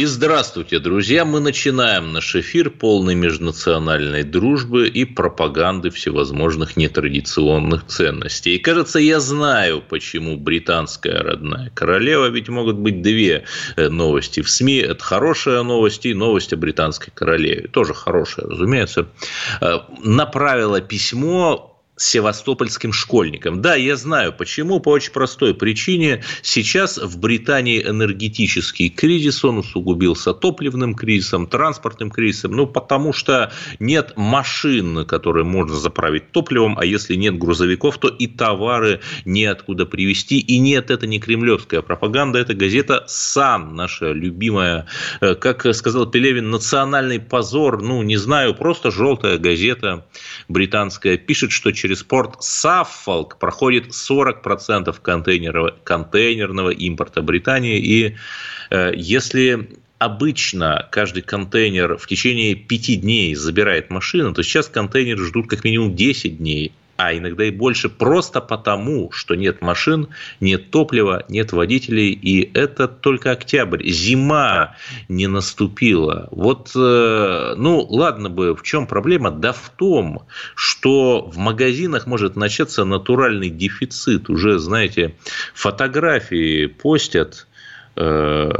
И здравствуйте, друзья! Мы начинаем наш эфир полной межнациональной дружбы и пропаганды всевозможных нетрадиционных ценностей. И кажется, я знаю, почему британская родная королева, ведь могут быть две э, новости в СМИ. Это хорошая новость и новость о британской королеве. Тоже хорошая, разумеется. Э, направила письмо севастопольским школьникам. Да, я знаю почему, по очень простой причине. Сейчас в Британии энергетический кризис, он усугубился топливным кризисом, транспортным кризисом, ну, потому что нет машин, которые можно заправить топливом, а если нет грузовиков, то и товары неоткуда привезти. И нет, это не кремлевская пропаганда, это газета «Сан», наша любимая, э, как сказал Пелевин, национальный позор, ну, не знаю, просто желтая газета британская, пишет, что через через порт Саффолк проходит 40% контейнерного, контейнерного импорта Британии. И э, если обычно каждый контейнер в течение пяти дней забирает машина, то сейчас контейнеры ждут как минимум 10 дней а иногда и больше, просто потому, что нет машин, нет топлива, нет водителей, и это только октябрь. Зима не наступила. Вот, э, ну, ладно бы, в чем проблема? Да в том, что в магазинах может начаться натуральный дефицит. Уже, знаете, фотографии постят э,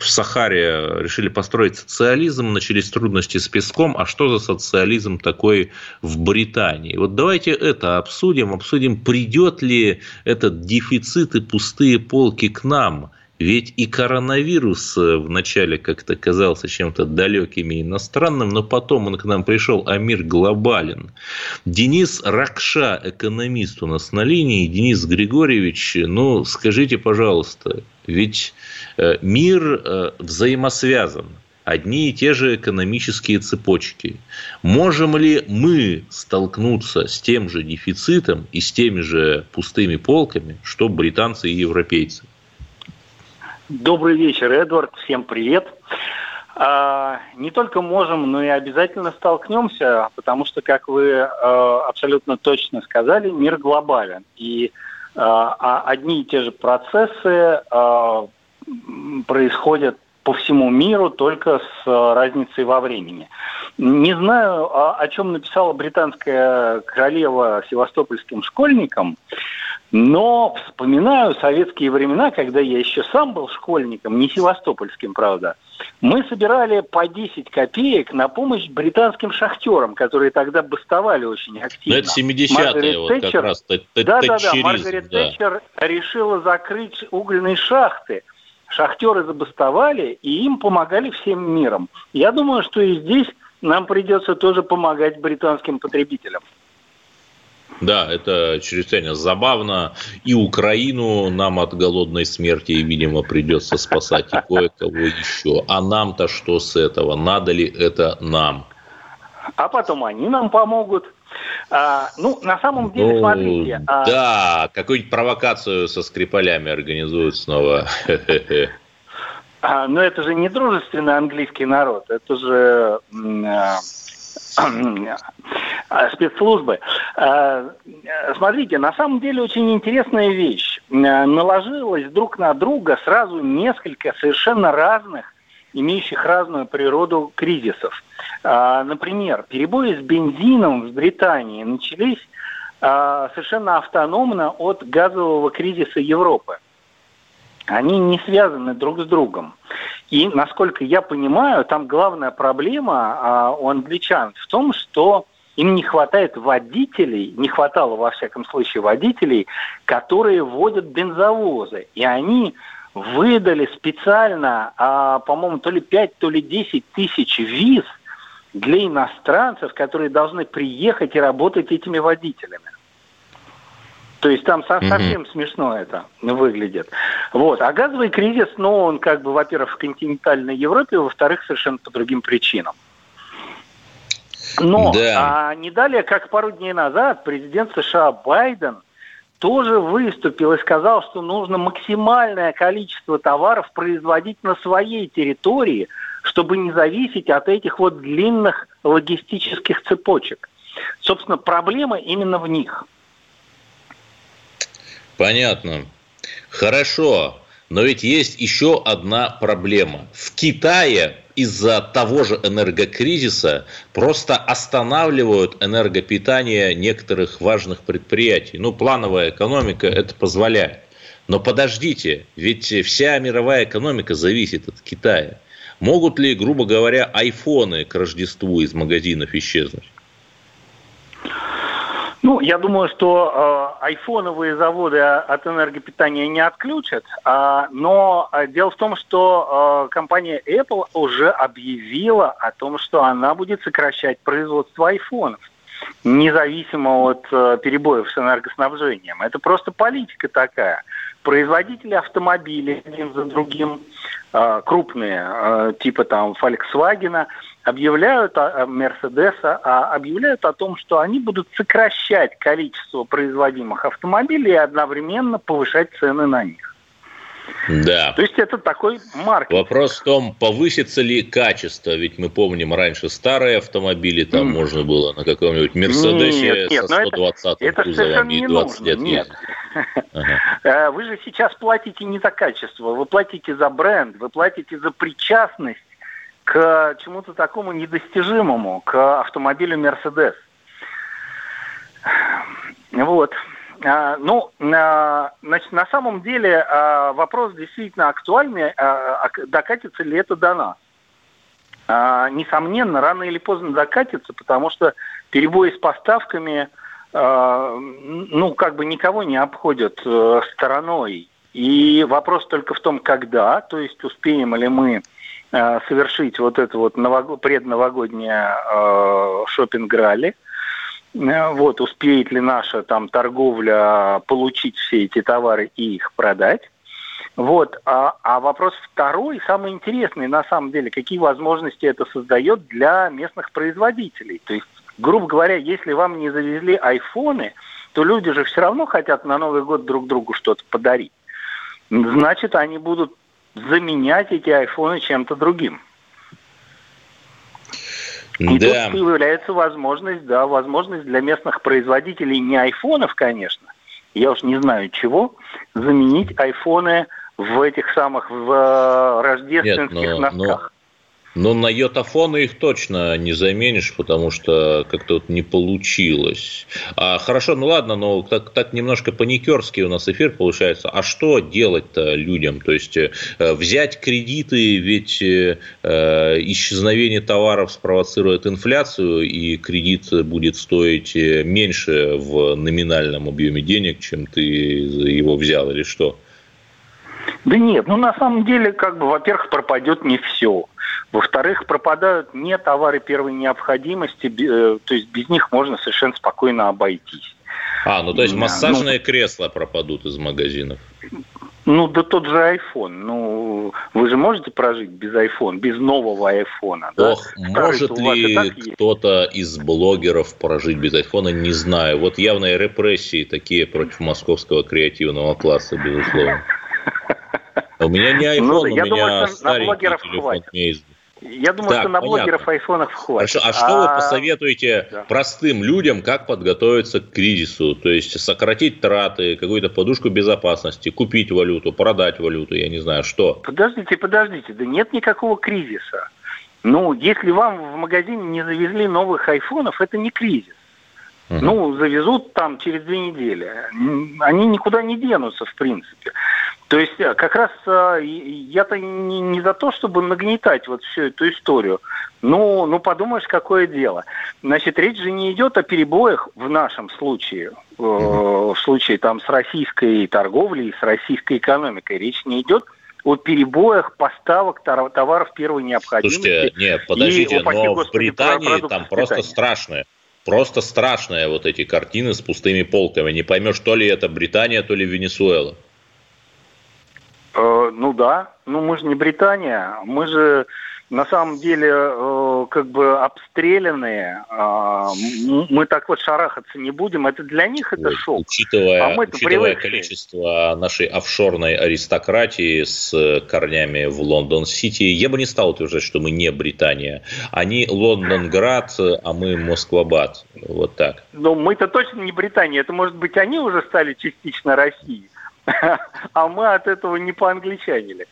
в Сахаре решили построить социализм, начались трудности с песком, а что за социализм такой в Британии? Вот давайте это обсудим, обсудим, придет ли этот дефицит и пустые полки к нам. Ведь и коронавирус вначале как-то казался чем-то далеким и иностранным, но потом он к нам пришел, а мир глобален. Денис Ракша, экономист у нас на линии. Денис Григорьевич, ну, скажите, пожалуйста, ведь э, мир э, взаимосвязан одни и те же экономические цепочки. Можем ли мы столкнуться с тем же дефицитом и с теми же пустыми полками, что британцы и европейцы? Добрый вечер, Эдвард. Всем привет. А, не только можем, но и обязательно столкнемся, потому что, как вы а, абсолютно точно сказали, мир глобален. И а, а одни и те же процессы а, происходят по всему миру, только с разницей во времени. Не знаю, о чем написала британская королева севастопольским школьникам, но вспоминаю советские времена, когда я еще сам был школьником, не севастопольским, правда. Мы собирали по 10 копеек на помощь британским шахтерам, которые тогда бастовали очень активно. Но это 70-е вот Тэтчер, как раз. Да-да-да, Маргарет да. Тэтчер решила закрыть угольные шахты. Шахтеры забастовали, и им помогали всем миром. Я думаю, что и здесь нам придется тоже помогать британским потребителям. Да, это чрезвычайно забавно. И Украину нам от голодной смерти, видимо, придется спасать, и кое-кого еще. А нам-то что с этого? Надо ли это нам? А потом они нам помогут. А, ну, на самом деле, ну, смотрите. А... Да, какую-нибудь провокацию со скрипалями организуют снова. А, но это же не дружественный английский народ, это же а, а, спецслужбы. А, смотрите, на самом деле очень интересная вещь. А, наложилось друг на друга сразу несколько совершенно разных, имеющих разную природу кризисов. Например, перебои с бензином в Британии начались совершенно автономно от газового кризиса Европы. Они не связаны друг с другом. И, насколько я понимаю, там главная проблема а, у англичан в том, что им не хватает водителей, не хватало во всяком случае водителей, которые водят бензовозы. И они выдали специально, а, по-моему, то ли 5, то ли 10 тысяч виз для иностранцев, которые должны приехать и работать этими водителями. То есть там совсем mm-hmm. смешно это выглядит. Вот. А газовый кризис, ну, он как бы, во-первых, в континентальной Европе, во-вторых, совершенно по другим причинам. Но да. а, не далее, как пару дней назад, президент США Байден тоже выступил и сказал, что нужно максимальное количество товаров производить на своей территории, чтобы не зависеть от этих вот длинных логистических цепочек. Собственно, проблема именно в них. Понятно. Хорошо. Но ведь есть еще одна проблема. В Китае из-за того же энергокризиса просто останавливают энергопитание некоторых важных предприятий. Ну, плановая экономика это позволяет. Но подождите, ведь вся мировая экономика зависит от Китая. Могут ли, грубо говоря, айфоны к Рождеству из магазинов исчезнуть? Ну, я думаю, что э, айфоновые заводы от энергопитания не отключат, э, но э, дело в том, что э, компания Apple уже объявила о том, что она будет сокращать производство айфонов, независимо от э, перебоев с энергоснабжением. Это просто политика такая. Производители автомобилей один за другим, э, крупные, э, типа там Volkswagen, объявляют, Мерседеса объявляют о том, что они будут сокращать количество производимых автомобилей и одновременно повышать цены на них. Да. То есть это такой маркетинг. Вопрос в том, повысится ли качество. Ведь мы помним раньше старые автомобили, там mm. можно было на каком-нибудь Мерседесе нет, нет, со 120 это, кузовом и 20 лет Нет. Ага. Э, вы же сейчас платите не за качество, вы платите за бренд, вы платите за причастность к чему-то такому недостижимому, к автомобилю Мерседес. Вот. А, ну, значит, на самом деле а, вопрос действительно актуальный, а, докатится ли это до нас. Несомненно, рано или поздно докатится, потому что перебои с поставками, ну, как бы никого не обходят э, стороной. И вопрос только в том, когда, то есть успеем ли мы совершить вот это вот новог... предновогоднее э, шопинг-ралли. Э, вот, успеет ли наша там торговля получить все эти товары и их продать. Вот. А, а вопрос второй, самый интересный на самом деле, какие возможности это создает для местных производителей. То есть, грубо говоря, если вам не завезли айфоны, то люди же все равно хотят на Новый год друг другу что-то подарить. Значит, они будут заменять эти айфоны чем-то другим. И да. тут появляется возможность, да, возможность для местных производителей не айфонов, конечно, я уж не знаю чего, заменить айфоны в этих самых в э, рождественских Нет, но, носках. Но на йотафоны их точно не заменишь, потому что как-то вот не получилось. А, хорошо, ну ладно, но так, так немножко паникерский у нас эфир получается. А что делать-то людям? То есть э, взять кредиты, ведь э, исчезновение товаров спровоцирует инфляцию, и кредит будет стоить э, меньше в номинальном объеме денег, чем ты его взял, или что? Да нет, ну на самом деле, как бы, во-первых, пропадет не все. Во-вторых, пропадают не товары первой необходимости, э, то есть без них можно совершенно спокойно обойтись. А, ну то есть массажные ну, кресла пропадут из магазинов. Ну, да тот же iPhone. Ну, вы же можете прожить без iPhone, без нового iPhone. Ох, да? может ли кто-то из блогеров прожить без iPhone, не знаю. Вот явные репрессии такие против московского креативного класса, безусловно. У меня не iPhone, ну, у меня старенький телефон Meizu. Я думаю, так, что на понятно. блогеров айфонах хватит. Хорошо. А, а что вы посоветуете да. простым людям, как подготовиться к кризису? То есть сократить траты, какую-то подушку безопасности, купить валюту, продать валюту, я не знаю, что? Подождите, подождите, да нет никакого кризиса. Ну, если вам в магазине не завезли новых айфонов, это не кризис. Угу. Ну, завезут там через две недели. Они никуда не денутся, в принципе. То есть э, как раз э, я-то не, не за то, чтобы нагнетать вот всю эту историю. Ну, ну подумаешь, какое дело. Значит, речь же не идет о перебоях в нашем случае, э, в случае там с российской торговлей, с российской экономикой. Речь не идет о перебоях поставок товаров первой необходимости. Слушайте, нет, подождите, и, но в Британии там просто питания. страшное. Просто страшные вот эти картины с пустыми полками. Не поймешь, то ли это Британия, то ли Венесуэла. Э, ну да, ну мы же не Британия, мы же на самом деле, э, как бы обстрелянные, а, мы так вот шарахаться не будем. Это для них это шок. Учитывая, а учитывая количество нашей офшорной аристократии с корнями в Лондон-Сити, я бы не стал утверждать, что мы не Британия. Они Лондонград, а мы Москвабад. Вот так. Ну, мы-то точно не Британия. Это, может быть, они уже стали частично Россией. А мы от этого не по-англичанили.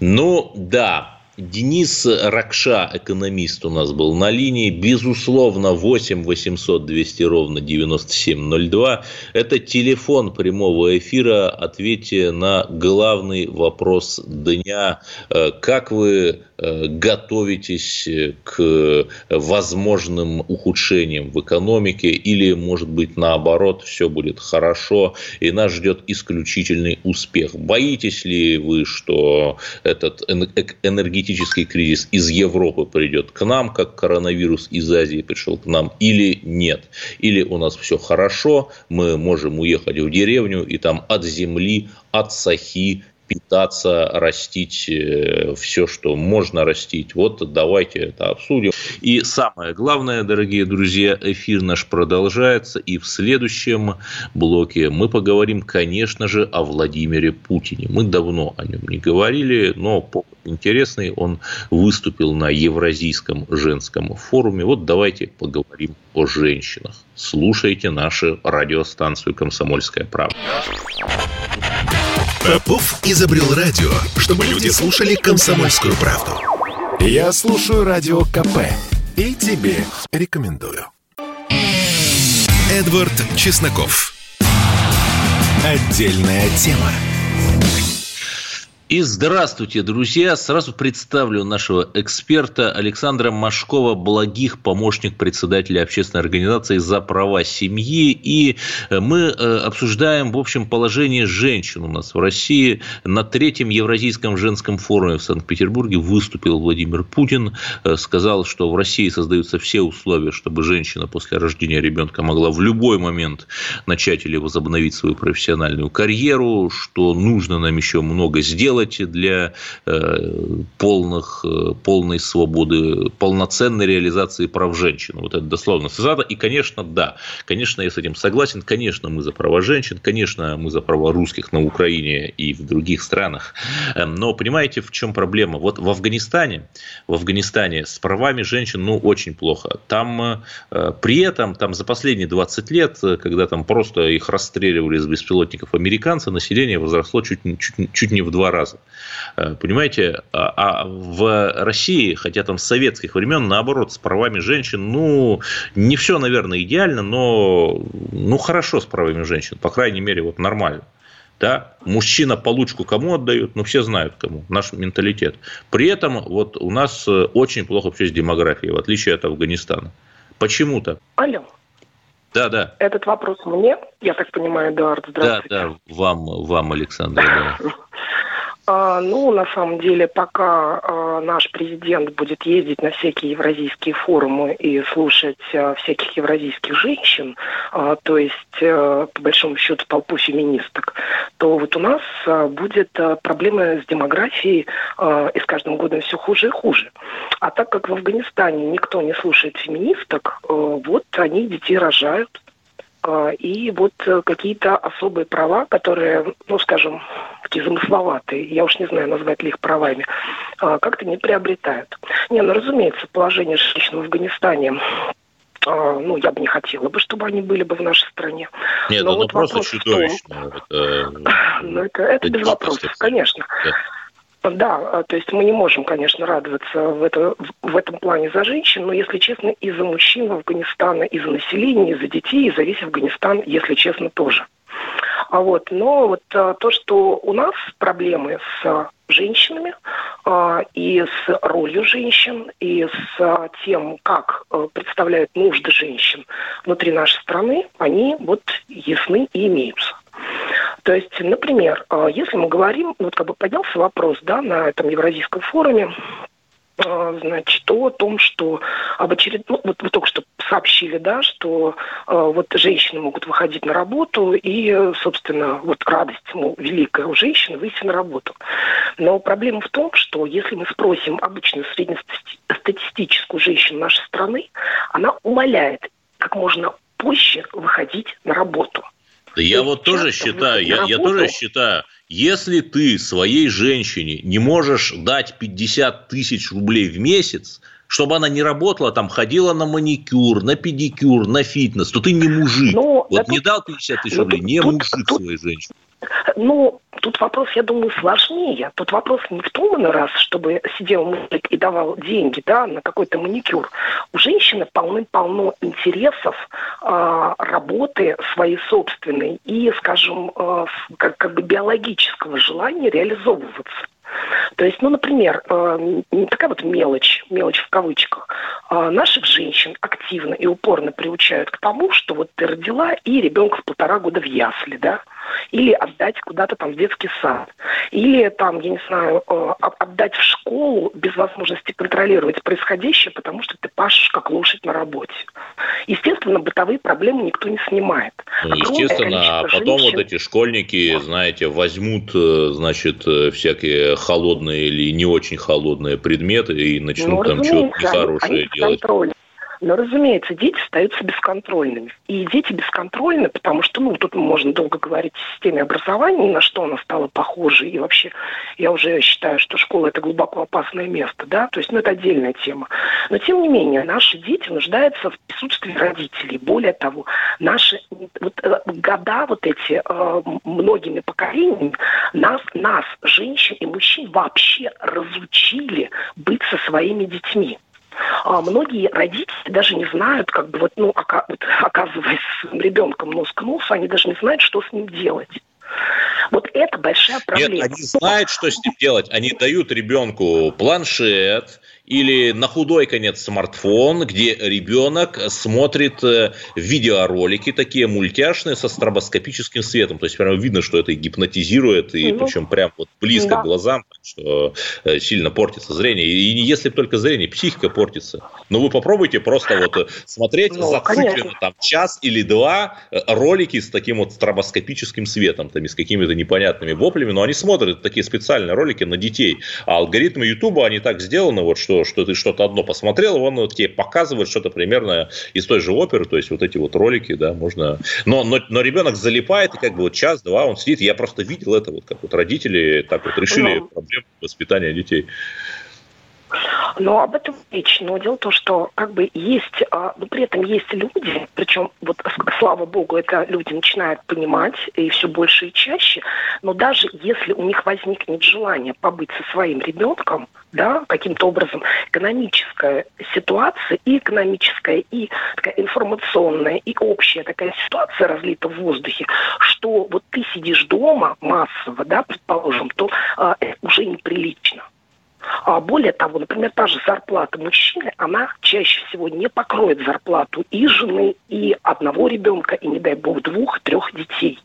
Ну, да, Денис Ракша, экономист у нас был на линии. Безусловно, 8 800 200 ровно 9702. Это телефон прямого эфира. Ответьте на главный вопрос дня. Э, как вы готовитесь к возможным ухудшениям в экономике или, может быть, наоборот, все будет хорошо и нас ждет исключительный успех. Боитесь ли вы, что этот энергетический кризис из Европы придет к нам, как коронавирус из Азии пришел к нам, или нет? Или у нас все хорошо, мы можем уехать в деревню и там от земли, от сахи питаться, растить э, все, что можно растить. Вот давайте это обсудим. И самое главное, дорогие друзья, эфир наш продолжается. И в следующем блоке мы поговорим, конечно же, о Владимире Путине. Мы давно о нем не говорили, но интересный. Он выступил на Евразийском женском форуме. Вот давайте поговорим о женщинах. Слушайте нашу радиостанцию «Комсомольская правда». Попов изобрел радио, чтобы люди слушали комсомольскую правду. Я слушаю радио КП и тебе рекомендую. Эдвард Чесноков. Отдельная тема. И здравствуйте, друзья! Сразу представлю нашего эксперта Александра Машкова, благих помощник председателя общественной организации «За права семьи». И э, мы э, обсуждаем, в общем, положение женщин у нас в России. На третьем Евразийском женском форуме в Санкт-Петербурге выступил Владимир Путин, э, сказал, что в России создаются все условия, чтобы женщина после рождения ребенка могла в любой момент начать или возобновить свою профессиональную карьеру, что нужно нам еще много сделать, делать для э, полных, э, полной свободы, полноценной реализации прав женщин. Вот это дословно цитата. И, конечно, да, конечно, я с этим согласен. Конечно, мы за права женщин, конечно, мы за права русских на Украине и в других странах. Эм, но понимаете, в чем проблема? Вот в Афганистане, в Афганистане с правами женщин, ну, очень плохо. Там э, при этом, там за последние 20 лет, когда там просто их расстреливали с беспилотников американцы, население возросло чуть, чуть, чуть не в два раза раза. Э, понимаете, а, а в России, хотя там с советских времен, наоборот, с правами женщин, ну, не все, наверное, идеально, но, ну, хорошо с правами женщин, по крайней мере, вот нормально. Да, мужчина получку кому отдают, ну, все знают кому, наш менталитет. При этом вот у нас э, очень плохо вообще с демографией, в отличие от Афганистана. Почему-то. Алло. Да, да. Этот вопрос мне, я так понимаю, Эдуард, здравствуйте. Да, да, вам, вам Александр. Да. А, ну, на самом деле, пока а, наш президент будет ездить на всякие евразийские форумы и слушать а, всяких евразийских женщин, то есть, по большому счету, толпу феминисток, то вот у нас будет проблема с демографией и с каждым годом все хуже и хуже. А так как в Афганистане никто не слушает феминисток, вот они детей рожают, и вот какие-то особые права, которые, ну, скажем, такие замысловатые, я уж не знаю, назвать ли их правами, а, как-то не приобретают. Не, ну, разумеется, положение женщин в Афганистане а, ну, я бы не хотела бы, чтобы они были бы в нашей стране. Нет, Но ну, вот просто чудовищно. Это, ну, это, это без вопросов, конечно. Да. Да, а, то есть мы не можем, конечно, радоваться в, это, в этом плане за женщин, но, если честно, и за мужчин Афганистана, и за население, и за детей, и за весь Афганистан, если честно, тоже. А вот, но вот а, то, что у нас проблемы с женщинами а, и с ролью женщин, и с тем, как представляют нужды женщин внутри нашей страны, они вот ясны и имеются. То есть, например, если мы говорим, ну, вот как бы поднялся вопрос, да, на этом Евразийском форуме а, значит, о том, что об очеред... ну, вот вы только что сообщили, да, что э, вот женщины могут выходить на работу, и, собственно, вот радость, мол, великая у женщин выйти на работу. Но проблема в том, что если мы спросим обычную среднестатистическую женщину нашей страны, она умоляет как можно позже выходить на работу. Да я вот тоже считаю, я, я тоже считаю, если ты своей женщине не можешь дать 50 тысяч рублей в месяц, чтобы она не работала, там ходила на маникюр, на педикюр, на фитнес, то ты не мужик. Ну, вот не дал 50 тысяч ну, рублей, не тут, мужик тут, своей женщине. Ну, тут вопрос, я думаю, сложнее. Тут вопрос не в том, раз, чтобы сидел мужик и давал деньги, да, на какой-то маникюр. У женщины полны-полно интересов, э, работы своей собственной и, скажем, э, как, как бы биологического желания реализовываться. То есть, ну, например, э, такая вот мелочь, мелочь в кавычках, э, наших женщин активно и упорно приучают к тому, что вот ты родила и ребенка в полтора года в ясли, да, или отдать куда-то там в детский сад, или там, я не знаю, э, отдать в школу без возможности контролировать происходящее, потому что ты пашешь как лошадь на работе. Естественно, бытовые проблемы никто не снимает. Ну, естественно, а потом женщин... вот эти школьники, знаете, возьмут, э, значит, э, всякие холодные или не очень холодные предметы и начнут ну, там что-то нехорошее делать. Но, разумеется, дети остаются бесконтрольными. И дети бесконтрольны, потому что, ну, тут можно долго говорить о системе образования, на что она стала похожа. И вообще, я уже считаю, что школа – это глубоко опасное место, да, то есть, ну, это отдельная тема. Но, тем не менее, наши дети нуждаются в присутствии родителей. Более того, наши вот, э, года вот эти э, многими поколениями нас, нас, женщин и мужчин, вообще разучили быть со своими детьми. А многие родители даже не знают, как бы вот, ну, оказываясь с ребенком нос к носу, они даже не знают, что с ним делать. Вот это большая проблема. Нет, они знают, что с ним делать. Они дают ребенку планшет, или на худой конец смартфон, где ребенок смотрит э, видеоролики такие мультяшные со стробоскопическим светом. То есть прямо видно, что это гипнотизирует, и ну, причем прям вот близко да. к глазам, что э, сильно портится зрение. И если только зрение, психика портится. Но вы попробуйте просто вот э, смотреть ну, зацикленно там час или два ролики с таким вот стробоскопическим светом, там, и с какими-то непонятными воплями, но они смотрят такие специальные ролики на детей. А алгоритмы Ютуба, они так сделаны, вот, что что, ты что-то одно посмотрел, он вот тебе показывает что-то примерно из той же оперы, то есть вот эти вот ролики, да, можно... Но, но, но ребенок залипает, и как бы вот час-два он сидит, я просто видел это, вот как вот родители так вот решили ну, проблему воспитания детей. Но об этом речь. Но дело в том, что как бы есть, а, но при этом есть люди, причем вот слава богу, это люди начинают понимать и все больше и чаще, но даже если у них возникнет желание побыть со своим ребенком, да, каким-то образом экономическая ситуация и экономическая, и такая информационная, и общая такая ситуация разлита в воздухе, что вот ты сидишь дома массово, да, предположим, то это уже неприлично. А более того, например, та же зарплата мужчины, она чаще всего не покроет зарплату и жены, и одного ребенка, и, не дай бог, двух, трех детей.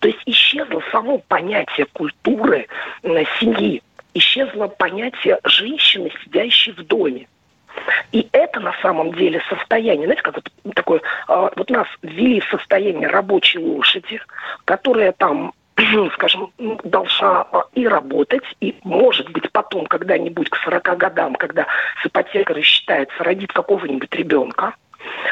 То есть исчезло само понятие культуры семьи, исчезло понятие женщины, сидящей в доме. И это на самом деле состояние, знаете, как вот такое, а, вот нас ввели в состояние рабочей лошади, которая там скажем, должна и работать, и, может быть, потом когда-нибудь к 40 годам, когда с ипотекой рассчитается, родит какого-нибудь ребенка.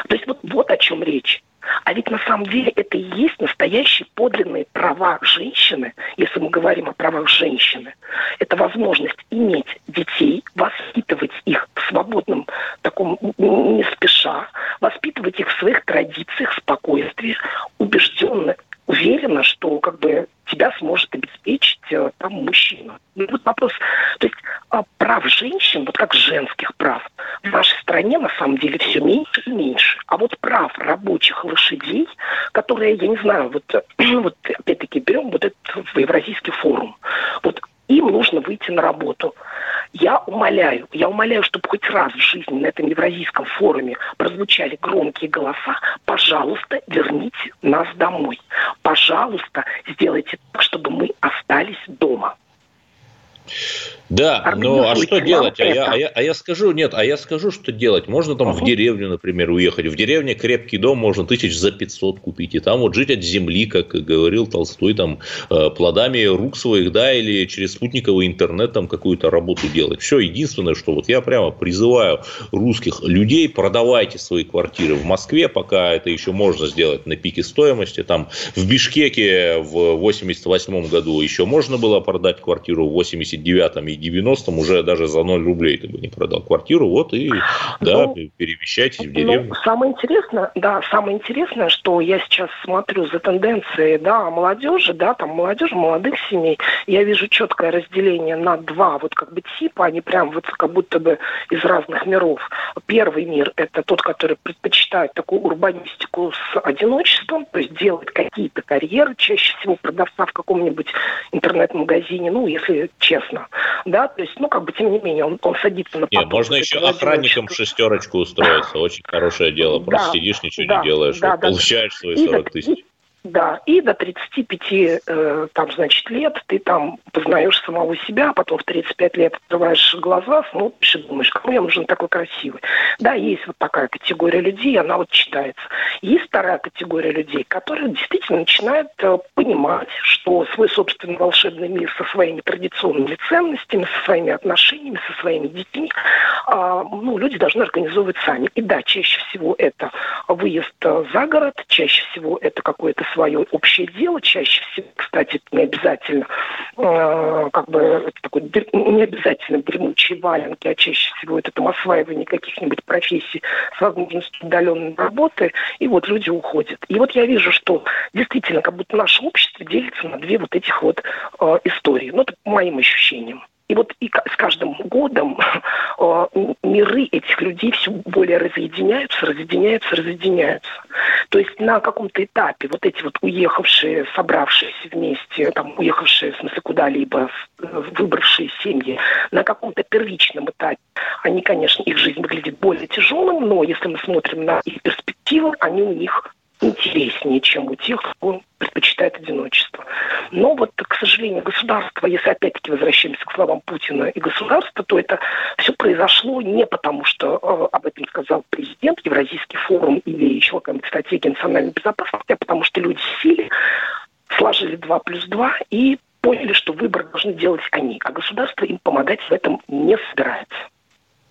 То есть вот, вот о чем речь. А ведь на самом деле это и есть настоящие подлинные права женщины, если мы говорим о правах женщины. Это возможность иметь детей, воспитывать их в свободном таком не спеша, воспитывать их в своих традициях, спокойствии, убежденно уверена, что как бы тебя сможет обеспечить э, там мужчина. Ну, вот вопрос, то есть а, прав женщин, вот как женских прав, в нашей стране на самом деле все меньше и меньше. А вот прав рабочих лошадей, которые, я не знаю, вот, вот опять-таки берем вот этот Евразийский форум, вот им нужно выйти на работу. Я умоляю, я умоляю, чтобы хоть раз в жизни на этом Евразийском форуме прозвучали громкие голоса, пожалуйста, верните нас домой. Пожалуйста, сделайте так, чтобы мы остались дома. Да, ну а что делать? А я, а, я, а я скажу, нет, а я скажу, что делать. Можно там uh-huh. в деревню, например, уехать. В деревне крепкий дом можно тысяч за 500 купить. И там вот жить от земли, как говорил Толстой, там э, плодами рук своих, да, или через спутниковый интернет там какую-то работу делать. Все, единственное, что вот я прямо призываю русских людей, продавайте свои квартиры в Москве, пока это еще можно сделать на пике стоимости. Там в Бишкеке в 88 году еще можно было продать квартиру в 89 и 90-м уже даже за 0 рублей ты бы не продал квартиру, вот и да, ну, перемещайтесь в ну, деревню. Ну, самое интересное, да, самое интересное, что я сейчас смотрю за тенденцией, да, молодежи, да, там молодежи, молодых семей, я вижу четкое разделение на два вот как бы типа, они прям вот как будто бы из разных миров. Первый мир – это тот, который предпочитает такую урбанистику с одиночеством, то есть делает какие-то карьеры, чаще всего продавца в каком-нибудь интернет-магазине, ну, если честно да, то есть, ну, как бы, тем не менее, он, он садится на Нет, можно еще охранником шестерочку устроиться, очень хорошее дело, просто да, сидишь, ничего да, не делаешь, да, да, получаешь свои 40 тысяч. Да, и до 35 э, там, значит, лет ты там познаешь самого себя, а потом в 35 лет открываешь глаза, смотришь и думаешь, кому я нужен такой красивый. Да, есть вот такая категория людей, она вот читается. Есть вторая категория людей, которые действительно начинают э, понимать, что свой собственный волшебный мир со своими традиционными ценностями, со своими отношениями, со своими детьми, э, ну, люди должны организовывать сами. И да, чаще всего это выезд э, за город, чаще всего это какое-то свое общее дело, чаще всего, кстати, не обязательно, э, как бы, такой, не обязательно дремучие валенки, а чаще всего это там осваивание каких-нибудь профессий с возможностью удаленной работы, и вот люди уходят. И вот я вижу, что действительно, как будто наше общество делится на две вот этих вот э, истории. Ну, это по моим ощущениям. Вот и с каждым годом э, миры этих людей все более разъединяются, разъединяются, разъединяются. То есть на каком-то этапе вот эти вот уехавшие, собравшиеся вместе, там, уехавшие, в смысле, куда-либо, выбравшие семьи, на каком-то первичном этапе, они, конечно, их жизнь выглядит более тяжелым, но если мы смотрим на их перспективы, они у них интереснее, чем у тех, кто предпочитает одиночество. Но вот, к сожалению, государство, если опять-таки возвращаемся к словам Путина и государства, то это все произошло не потому, что э, об этом сказал президент, Евразийский форум или еще какая-нибудь стратегия национальной безопасности, а потому что люди сели, сложили 2 плюс 2 и поняли, что выбор должны делать они, а государство им помогать в этом не собирается.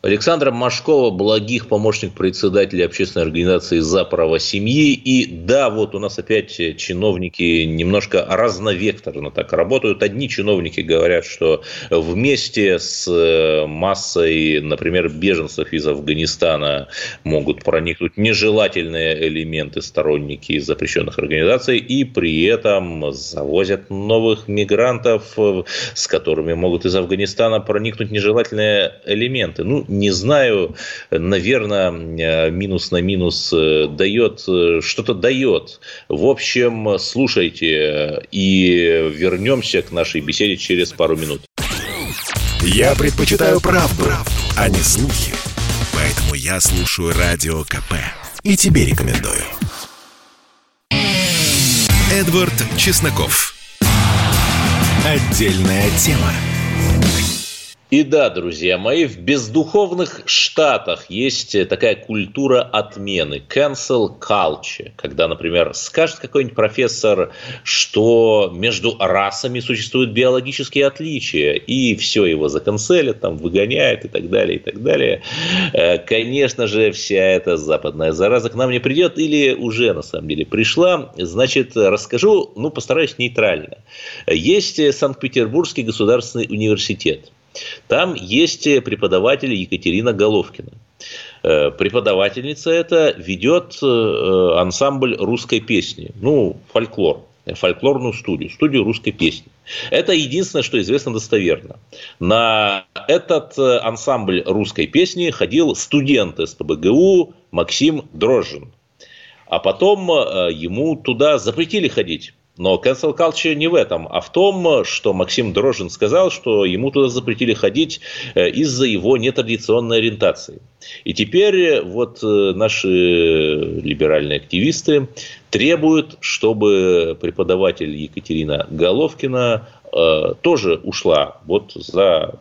Александра Машкова, благих помощник председателя общественной организации «За право семьи». И да, вот у нас опять чиновники немножко разновекторно так работают. Одни чиновники говорят, что вместе с э, массой, например, беженцев из Афганистана могут проникнуть нежелательные элементы, сторонники запрещенных организаций, и при этом завозят новых мигрантов, с которыми могут из Афганистана проникнуть нежелательные элементы. Ну, не знаю, наверное, э, минус на минус э, дает, э, что-то дает. В общем, слушайте и вернемся к нашей беседе через пару минут. Я предпочитаю правду, а не слухи. Поэтому я слушаю Радио КП. И тебе рекомендую. Эдвард Чесноков. Отдельная тема. И да, друзья мои, в бездуховных штатах есть такая культура отмены, cancel culture, когда, например, скажет какой-нибудь профессор, что между расами существуют биологические отличия, и все, его заканцелят, там, выгоняют и так далее, и так далее. Э, конечно же, вся эта западная зараза к нам не придет, или уже, на самом деле, пришла. Значит, расскажу, ну, постараюсь нейтрально. Есть Санкт-Петербургский государственный университет. Там есть преподаватель Екатерина Головкина. Э, преподавательница эта ведет э, ансамбль русской песни, ну, фольклор, фольклорную студию, студию русской песни. Это единственное, что известно достоверно. На этот э, ансамбль русской песни ходил студент СПБГУ Максим Дрожжин. А потом ему туда запретили ходить Но cancel culture не в этом, а в том, что Максим Дрожжин сказал, что ему туда запретили ходить э, из-за его нетрадиционной ориентации. И теперь вот э, наши либеральные активисты требуют, чтобы преподаватель Екатерина Головкина э, тоже ушла вот за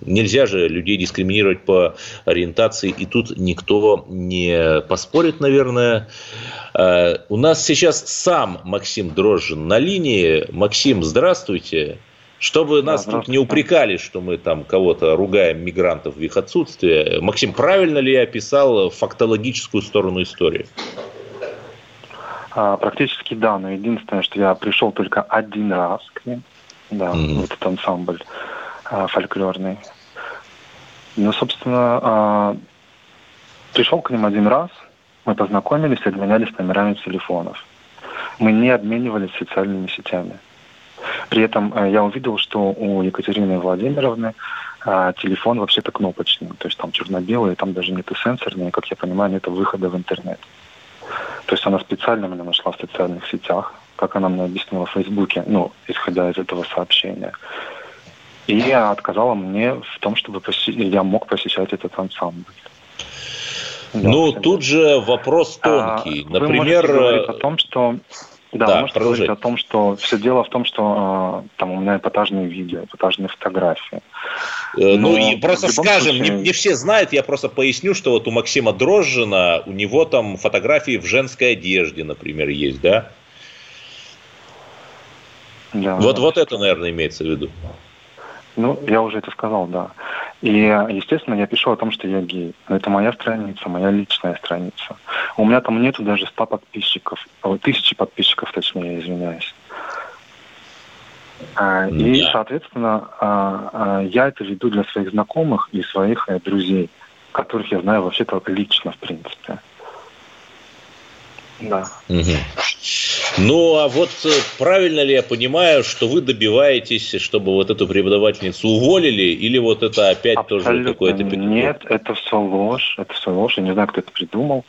Нельзя же людей дискриминировать по ориентации, и тут никто не поспорит, наверное. Э, у нас сейчас сам Максим Дрожжин на линии. Максим, здравствуйте. Чтобы нас да, тут не упрекали, что мы там кого-то ругаем мигрантов в их отсутствие. Максим, правильно ли я описал фактологическую сторону истории? А, практически да, но единственное, что я пришел только один раз к ним, да, mm-hmm. вот этот ансамбль а, фольклорный. Ну, собственно, а, пришел к ним один раз, мы познакомились, обменялись номерами телефонов. Мы не обменивались социальными сетями. При этом а, я увидел, что у Екатерины Владимировны а, телефон вообще-то кнопочный. То есть там черно-белый, там даже нет и сенсорный, как я понимаю, нет выхода в интернет. То есть она специально меня нашла в социальных сетях, как она мне объяснила в Фейсбуке, ну, исходя из этого сообщения и отказала мне в том, чтобы я мог посещать этот ансамбль. Да, ну, тут же вопрос а, тонкий. А, Например... Вы говорить о том, что... Да, да можете говорить о том, что все дело в том, что э, там у меня эпатажные видео, эпатажные фотографии. Э, ну и просто скажем, случае... не, не все знают, я просто поясню, что вот у Максима Дрожжина, у него там фотографии в женской одежде, например, есть, да? Да. Вот, вот это, наверное, имеется в виду. Ну, я уже это сказал, да. И, естественно, я пишу о том, что я гей. Но это моя страница, моя личная страница. У меня там нету даже 100 подписчиков, тысячи подписчиков, точнее, извиняюсь. А, и, соответственно, а, а, я это веду для своих знакомых и своих э, друзей, которых я знаю вообще-то лично, в принципе. Да. Угу. Ну, а вот э, правильно ли я понимаю, что вы добиваетесь, чтобы вот эту преподавательницу уволили, или вот это опять Абсолютно тоже какое-то... Нет, это все ложь, это все ложь, я не знаю, кто это придумал.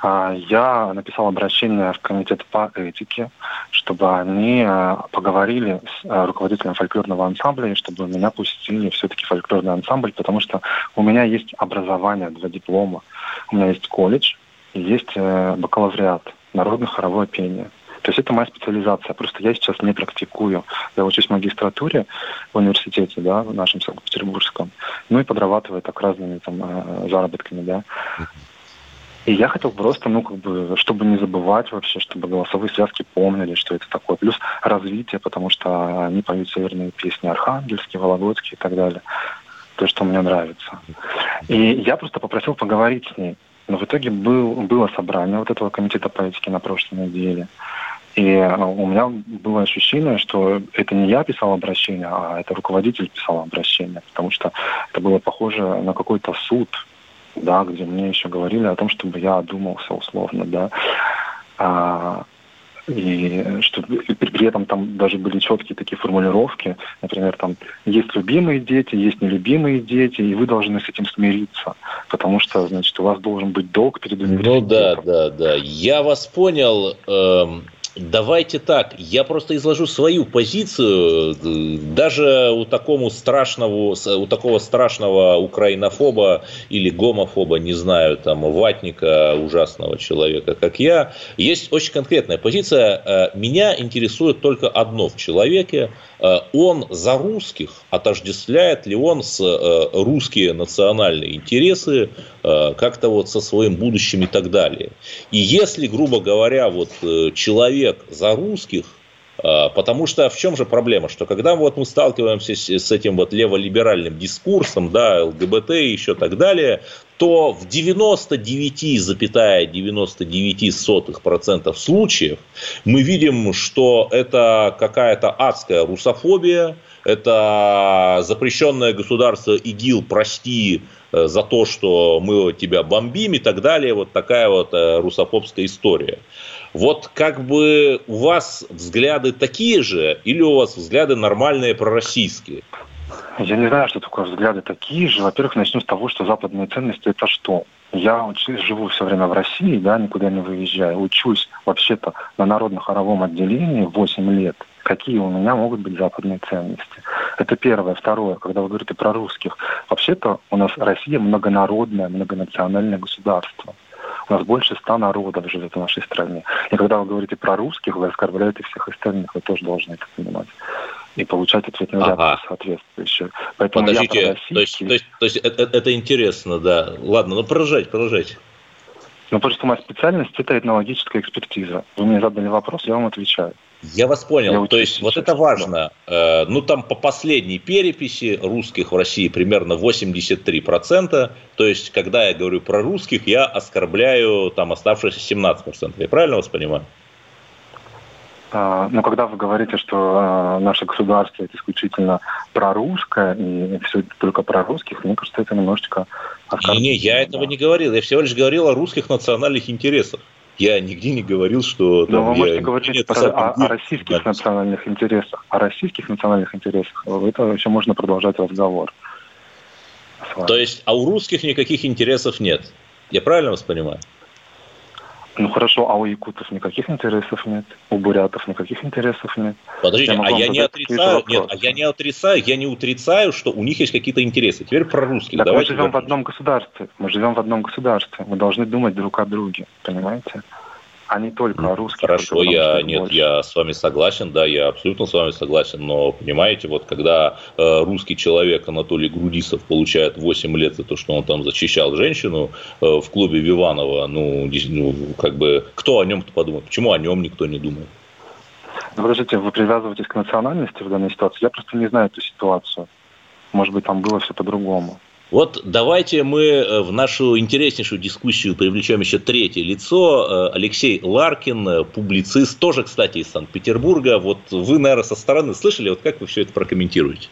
А, я написал обращение в комитет по этике, чтобы они э, поговорили с э, руководителем фольклорного ансамбля, и чтобы меня пустили все-таки фольклорный ансамбль, потому что у меня есть образование, два диплома. У меня есть колледж, есть э, бакалавриат, народное хоровое пение. То есть это моя специализация. Просто я сейчас не практикую. Я учусь в магистратуре в университете, да, в нашем Санкт-Петербургском. Ну и подрабатываю так разными там э, заработками, да. И я хотел просто, ну, как бы, чтобы не забывать вообще, чтобы голосовые связки помнили, что это такое. Плюс развитие, потому что они поют северные песни Архангельские, Вологодские и так далее. То, что мне нравится. И я просто попросил поговорить с ней. Но в итоге был, было собрание вот этого комитета по этике на прошлой неделе. И э, у меня было ощущение, что это не я писал обращение, а это руководитель писал обращение, потому что это было похоже на какой-то суд, да, где мне еще говорили о том, чтобы я одумался условно, да. А, и что при этом там даже были четкие такие формулировки, например, там есть любимые дети, есть нелюбимые дети, и вы должны с этим смириться, потому что, значит, у вас должен быть долг перед университетом. Ну да, да, да. Я вас понял. Эм, Давайте так, я просто изложу свою позицию. Даже у такому страшного, у такого страшного украинофоба или гомофоба, не знаю, там, ватника, ужасного человека, как я, есть очень конкретная позиция. Э, меня интересует только одно в человеке. Э, он за русских отождествляет ли он с э, русские национальные интересы как-то вот со своим будущим и так далее. И если, грубо говоря, вот человек человек за русских, а, Потому что в чем же проблема? Что когда вот мы сталкиваемся с, этим вот леволиберальным дискурсом, да, ЛГБТ и еще так далее, то в 99,99% случаев мы видим, что это какая-то адская русофобия, это запрещенное государство ИГИЛ, прости э, за то, что мы тебя бомбим и так далее. Вот такая вот э, русофобская история. Вот как бы у вас взгляды такие же или у вас взгляды нормальные пророссийские? Я не знаю, что такое взгляды такие же. Во-первых, начнем с того, что западные ценности – это что? я учусь, живу все время в России, да, никуда не выезжаю. Учусь вообще-то на народно-хоровом отделении 8 лет. Какие у меня могут быть западные ценности? Это первое. Второе, когда вы говорите про русских. Вообще-то у нас Россия многонародное, многонациональное государство. У нас больше ста народов живет в нашей стране. И когда вы говорите про русских, вы оскорбляете всех остальных. Вы тоже должны это понимать и получать ответную ага. реакцию соответствующую. Поэтому Подождите, то есть, то есть, то есть это, это интересно, да. Ладно, ну продолжайте, продолжайте. Ну, просто моя специальность – это этнологическая экспертиза. Вы мне задали вопрос, я вам отвечаю. Я вас понял. Я То есть вот это важно. Да. Э, ну там по последней переписи русских в России примерно 83%. То есть когда я говорю про русских, я оскорбляю там оставшиеся 17%. Я правильно вас понимаю? А, но когда вы говорите, что а, наше государство это исключительно прорусское и все только про русских, мне кажется, это немножечко... Не, не, я этого не говорил. Я всего лишь говорил о русских национальных интересах. Я нигде не говорил, что... Там, Но вы можете говорить про, о, о российских национальных интересах. О российских национальных интересах. Это вообще можно продолжать разговор. То есть, а у русских никаких интересов нет? Я правильно вас понимаю? Ну хорошо, а у якутов никаких интересов нет, у бурятов никаких интересов нет. Подождите, я а я не отрицаю, нет, а я не отрицаю, я не утрицаю, что у них есть какие-то интересы. Теперь про русских. Так Давайте мы живем в одном государстве, мы живем в одном государстве, мы должны думать друг о друге, понимаете? А не только ну, русских. Хорошо, я нет, больше. я с вами согласен, да, я абсолютно с вами согласен, но понимаете, вот когда э, русский человек Анатолий Грудисов получает 8 лет за то, что он там зачищал женщину э, в клубе Виванова, ну, ну, как бы, кто о нем-то подумает? Почему о нем никто не думает? Ну, подождите, вы привязываетесь к национальности в данной ситуации? Я просто не знаю эту ситуацию. Может быть, там было все по-другому. Вот давайте мы э, в нашу интереснейшую дискуссию привлечем еще третье лицо. Э, Алексей Ларкин, э, публицист, тоже, кстати, из Санкт-Петербурга. Вот вы, наверное, со стороны слышали, вот как вы все это прокомментируете?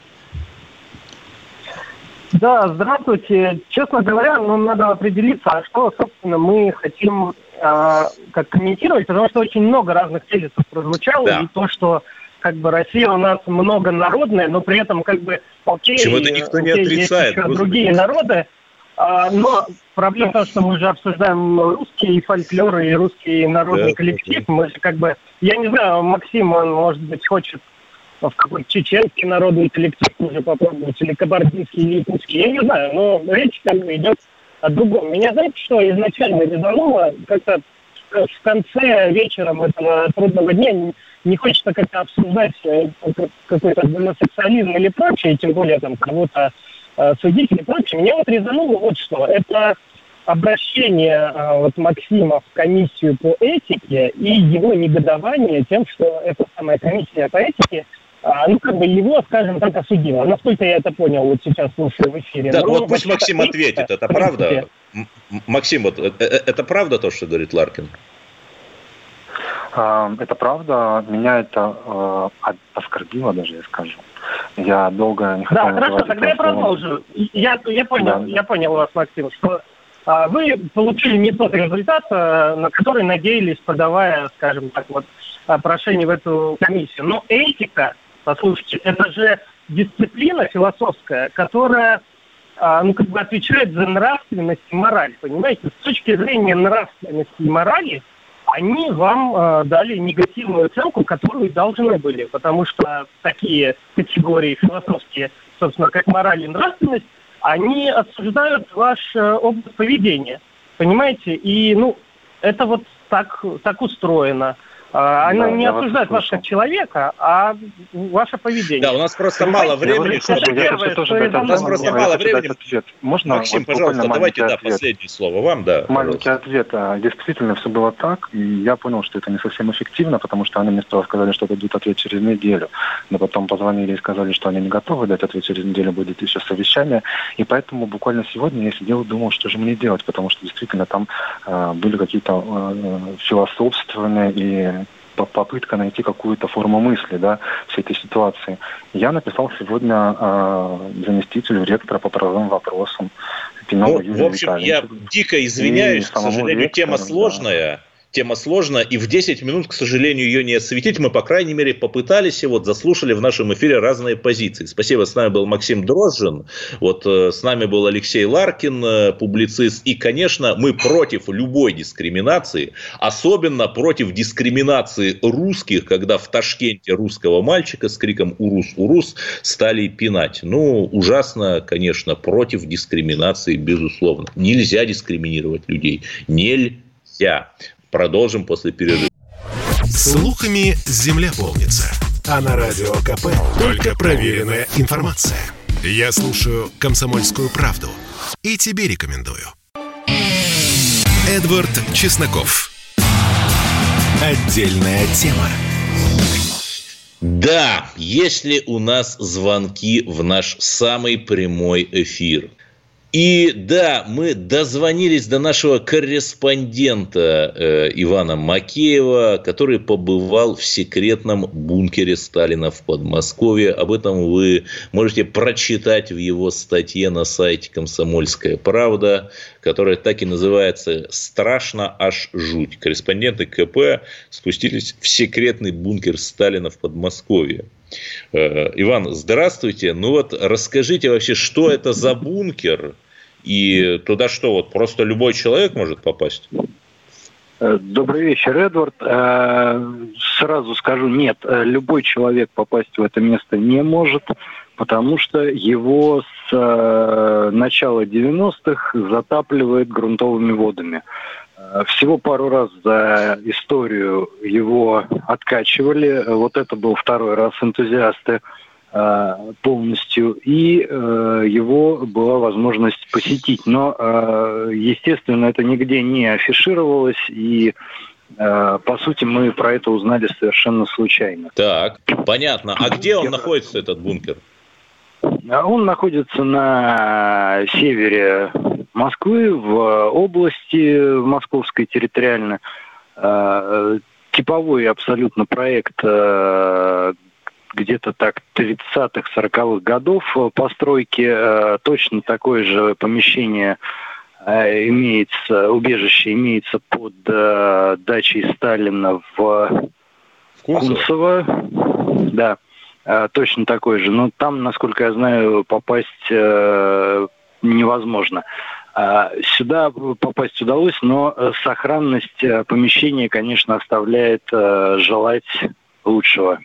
Да, здравствуйте. Честно говоря, нам надо определиться, а что, собственно, мы хотим э, как комментировать, потому что очень много разных тезисов прозвучало, да. и то, что как бы Россия у нас многонародная, но при этом как бы окей, это никто не отрицает? Есть другие народы, а, но проблема в том, что мы же обсуждаем русский фольклор и русский народный да, коллектив. Мы же как бы, я не знаю, Максим, он, может быть, хочет в какой-то чеченский народный коллектив уже попробовать, или кабардинский, или якутский, я не знаю, но речь как бы идет о другом. Меня, знаете, что изначально резануло, как-то в конце вечером этого трудного дня не хочется как-то обсуждать э, какой-то гомосексуализм или прочее, тем более там кого-то э, судить или прочее. Меня вот резануло вот что. Это обращение э, вот Максима в комиссию по этике и его негодование тем, что эта самая комиссия по этике а, ну, как бы его, скажем так, осудила. Насколько я это понял, вот сейчас слушаю в эфире. Да, ну, вот пусть Максим ответит, это правда? Максим, вот это правда то, что говорит Ларкин? А, это правда. Меня это э, оскорбило даже, я скажу. Я долго не хотел Да, хорошо, тогда я продолжу. Я, я понял, да, я понял вас, Максим, что а, вы получили не тот результат, а, на который надеялись, подавая, скажем так, вот прошение в эту комиссию. Но этика, послушайте, это же дисциплина философская, которая ну, как бы отвечает за нравственность и мораль, понимаете? С точки зрения нравственности и морали – они вам э, дали негативную оценку, которую должны были, потому что такие категории философские, собственно, как мораль и нравственность, они осуждают ваш э, образ поведения, понимаете? И, ну, это вот так, так устроено. А, она да, не осуждает вас, вас как человека, а ваше поведение. Да, у нас просто Вы мало времени. Чтобы... Первое, что у нас просто мало времени. Можно Максим, вот пожалуйста, давайте да, последнее слово вам. да. Маленький пожалуйста. ответ. А, действительно, все было так, и я понял, что это не совсем эффективно, потому что они мне сказали, что дадут ответ через неделю, но потом позвонили и сказали, что они не готовы дать ответ через неделю, будет еще совещание, и поэтому буквально сегодня я сидел и думал, что же мне делать, потому что действительно там э, были какие-то э, философственные и попытка найти какую-то форму мысли да, всей этой ситуации. Я написал сегодня э, заместителю ректора по правовым вопросам. Пинову ну, в общем, я дико извиняюсь, к сожалению, ректору, тема сложная. Да тема сложная, и в 10 минут, к сожалению, ее не осветить. Мы, по крайней мере, попытались, и вот заслушали в нашем эфире разные позиции. Спасибо, с нами был Максим Дрожжин, вот э, с нами был Алексей Ларкин, э, публицист, и, конечно, мы против любой дискриминации, особенно против дискриминации русских, когда в Ташкенте русского мальчика с криком «Урус, Урус» стали пинать. Ну, ужасно, конечно, против дискриминации, безусловно. Нельзя дискриминировать людей. Нельзя. Продолжим после перерыва. Слухами земля полнится. А на радио КП только проверенная информация. Я слушаю «Комсомольскую правду» и тебе рекомендую. Эдвард Чесноков. Отдельная тема. Да, если у нас звонки в наш самый прямой эфир – и да, мы дозвонились до нашего корреспондента э, Ивана Макеева, который побывал в секретном бункере Сталина в Подмосковье. Об этом вы можете прочитать в его статье на сайте «Комсомольская правда», которая так и называется «Страшно аж жуть». Корреспонденты КП спустились в секретный бункер Сталина в Подмосковье. Э, Иван, здравствуйте. Ну вот расскажите вообще, что это за бункер? И туда что, вот просто любой человек может попасть? Э, добрый вечер, Эдвард. Э, сразу скажу, нет, э, любой человек попасть в это место не может, потому что его с начала 90-х затапливает грунтовыми водами. Всего пару раз за историю его откачивали. Вот это был второй раз энтузиасты полностью, и э, его была возможность посетить. Но, э, естественно, это нигде не афишировалось, и по сути, мы про это узнали совершенно случайно. Так, понятно. А где он находится, этот бункер? Он находится на севере Москвы, в области московской территориально. Типовой абсолютно проект где-то так 30-х, 40-х годов э, постройки. Э, точно такое же помещение э, имеется, убежище имеется под дачей Сталина в Кунцево. Да, точно такое же. Но там, насколько я знаю, попасть невозможно. Сюда попасть удалось, но сохранность помещения, конечно, оставляет желать лучшего.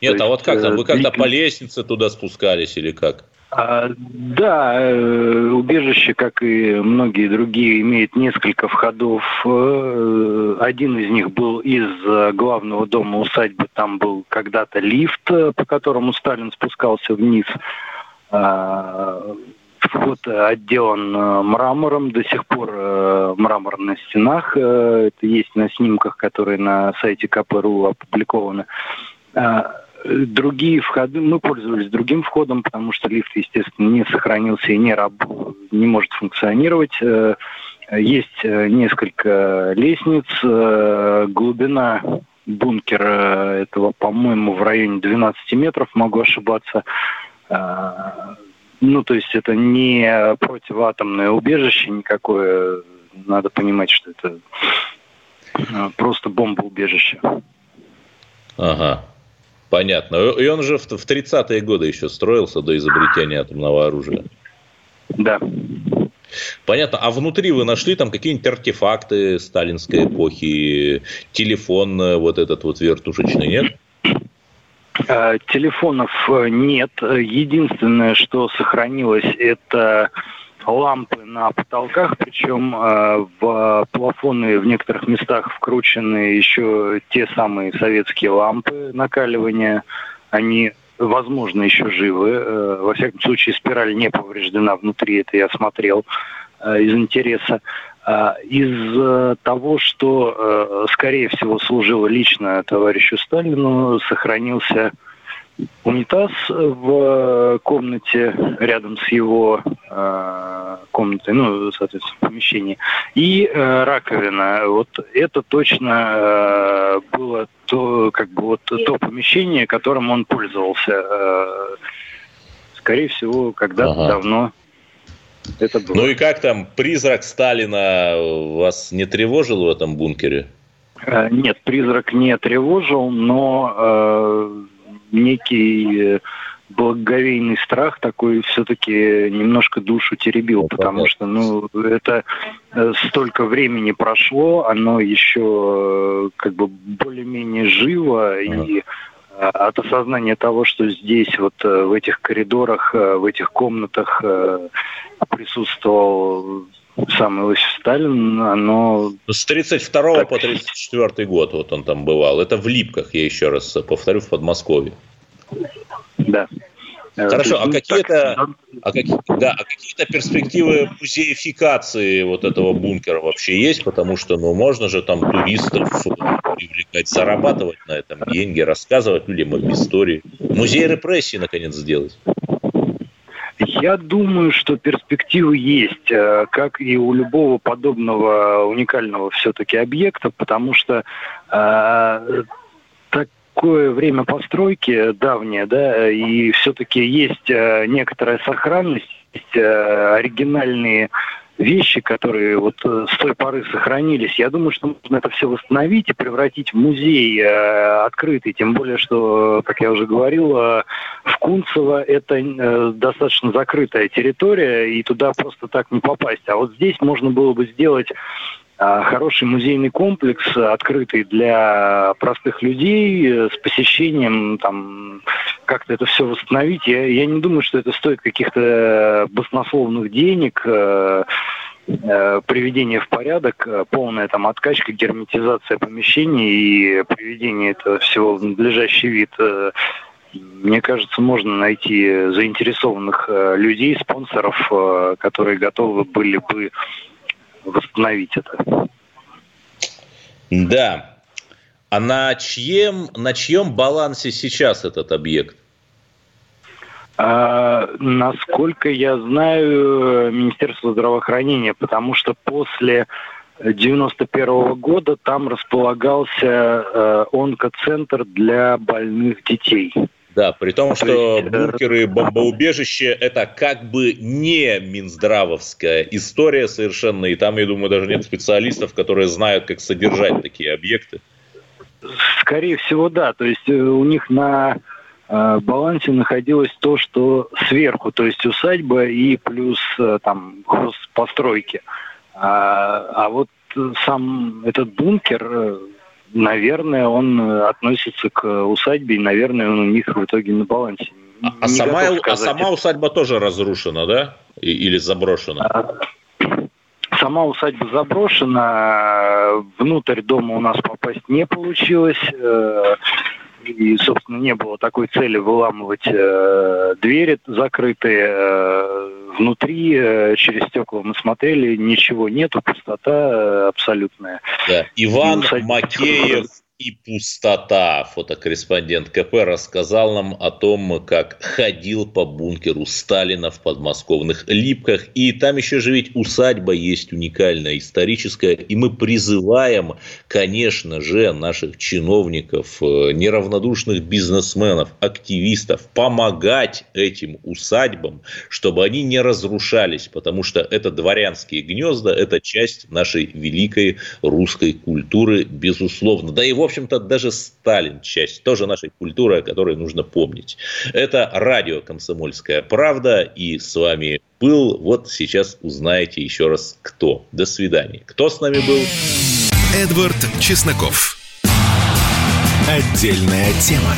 Нет, То а вот как там? Вы как-то по лестнице туда спускались или как? А, да, э, убежище, как и многие другие, имеет несколько входов. Э, один из них был из э, главного дома усадьбы. Там был когда-то лифт, по которому Сталин спускался вниз. А, вход отделан мрамором, до сих пор мрамор на стенах. Это есть на снимках, которые на сайте КПРУ опубликованы. Другие входы, мы пользовались другим входом, потому что лифт, естественно, не сохранился и не, раб, не может функционировать. Э, есть э, несколько лестниц, э, глубина бункера этого, по-моему, в районе 12 метров, могу ошибаться. Ну, то есть это не противоатомное убежище никакое. Надо понимать, что это просто бомбоубежище. Ага. Понятно. И он же в 30-е годы еще строился до изобретения атомного оружия. Да. Понятно. А внутри вы нашли там какие-нибудь артефакты сталинской эпохи, телефон вот этот вот вертушечный, нет? А, телефонов э, нет. Единственное, что сохранилось, это лампы на потолках, причем э, в плафоны в некоторых местах вкручены еще те самые советские лампы накаливания. Они, возможно, еще живы. Э, во всяком случае, спираль не повреждена внутри, это я смотрел э, из интереса. Э, из э, того, что, э, скорее всего, служило лично товарищу Сталину, сохранился унитаз в комнате рядом с его э, комнатой, ну, соответственно, помещении, и э, раковина. Вот это точно э, было то, как бы вот то помещение, которым он пользовался. Э, скорее всего, когда-то ага. давно это было. Ну и как там, призрак Сталина вас не тревожил в этом бункере? Э, нет, призрак не тревожил, но э, некий благоговейный страх такой все-таки немножко душу теребил, ну, потому что, ну, это э, столько времени прошло, оно еще э, как бы более-менее живо, и э, от осознания того, что здесь, вот в этих коридорах, в этих комнатах присутствовал сам Иосиф Сталин, оно... С 32 так... по 34 год вот он там бывал. Это в Липках, я еще раз повторю, в Подмосковье. Да. Хорошо, а какие-то а какие, да, а какие-то перспективы музеификации вот этого бункера вообще есть? Потому что, ну, можно же там туристов привлекать, зарабатывать на этом деньги, рассказывать людям об истории. Музей репрессий, наконец, сделать. Я думаю, что перспективы есть, э, как и у любого подобного уникального все-таки объекта, потому что э, такое время постройки давнее, да, и все-таки есть э, некоторая сохранность, есть э, оригинальные вещи, которые вот э, с той поры сохранились. Я думаю, что нужно это все восстановить и превратить в музей э, открытый. Тем более, что, как я уже говорил, э, в Кунцево это э, достаточно закрытая территория, и туда просто так не попасть. А вот здесь можно было бы сделать хороший музейный комплекс, открытый для простых людей, э, с посещением, там, как-то это все восстановить. Я, я не думаю, что это стоит каких-то баснословных денег, э, э, приведение в порядок, полная там откачка, герметизация помещений и приведение этого всего в надлежащий вид. Мне кажется, можно найти заинтересованных людей, спонсоров, которые готовы были бы восстановить это. Да. А на чьем, на чьем балансе сейчас этот объект? А, насколько я знаю, Министерство здравоохранения, потому что после 91 года там располагался э, онкоцентр для больных детей. Да, при том, что бункеры бомбоубежище – это как бы не минздравовская история совершенно, и там, я думаю, даже нет специалистов, которые знают, как содержать такие объекты. Скорее всего, да. То есть э, у них на э, балансе находилось то, что сверху, то есть усадьба и плюс э, там постройки. А, а вот сам этот бункер наверное, он э, относится к усадьбе, и, наверное, он у них в итоге на балансе. А, а сама, а сама усадьба тоже разрушена, да? И, или заброшена? А, сама усадьба заброшена, внутрь дома у нас попасть не получилось. И, собственно, не было такой цели выламывать э, двери закрытые. Э, внутри, э, через стекла мы смотрели, ничего нету, пустота э, абсолютная. Да. Иван Макеев и пустота. Фотокорреспондент КП рассказал нам о том, как ходил по бункеру Сталина в подмосковных Липках. И там еще же ведь усадьба есть уникальная, историческая. И мы призываем, конечно же, наших чиновников, э, неравнодушных бизнесменов, активистов помогать этим усадьбам, чтобы они не разрушались. Потому что это дворянские гнезда, это часть нашей великой русской культуры, безусловно. Да и в общем-то, даже Сталин часть тоже нашей культуры, о которой нужно помнить. Это радио «Комсомольская правда», и с вами был, вот сейчас узнаете еще раз, кто. До свидания. Кто с нами был? Эдвард Чесноков. Отдельная тема.